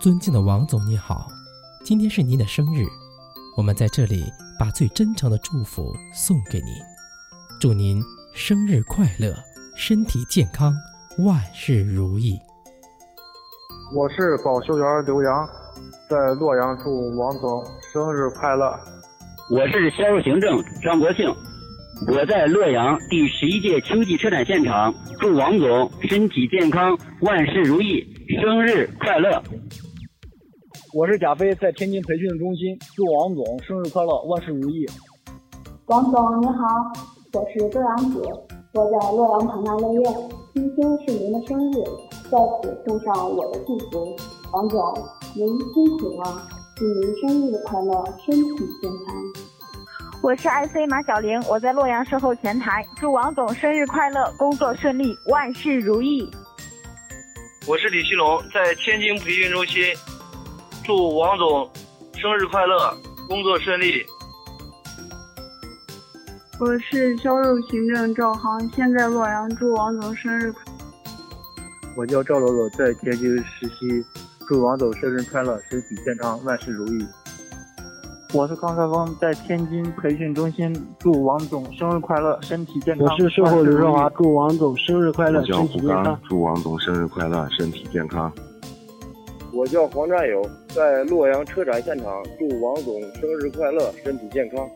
尊敬的王总，你好，今天是您的生日，我们在这里把最真诚的祝福送给您，祝您生日快乐，身体健康，万事如意。我是保修员刘洋，在洛阳祝王总生日快乐。我是销售行政张国庆，我在洛阳第十一届秋季车展现场，祝王总身体健康，万事如意，生日快乐。我是贾飞，在天津培训中心，祝王总生日快乐，万事如意。王总你好，我是周阳子，我在洛阳庞大乐苑，今天是您的生日，在此送上我的祝福。王总，您辛苦了，祝您生日快乐，身体健康。我是 IC 马小玲，我在洛阳售后前台，祝王总生日快乐，工作顺利，万事如意。我是李旭龙，在天津培训中心，祝王总生日快乐，工作顺利。我是销售行政赵航，现在洛阳，祝王总生日快。我叫赵罗罗，在天津实习，祝王总生日快乐，身体健康，万事如意。我是康帅峰，在天津培训中心，祝王总生日快乐，身体健康。我是售后刘少华，祝王总生日快乐，身体健康。祝王总生日快乐，身体健康。我叫黄战友，在洛阳车展现场，祝王总生日快乐，身体健康。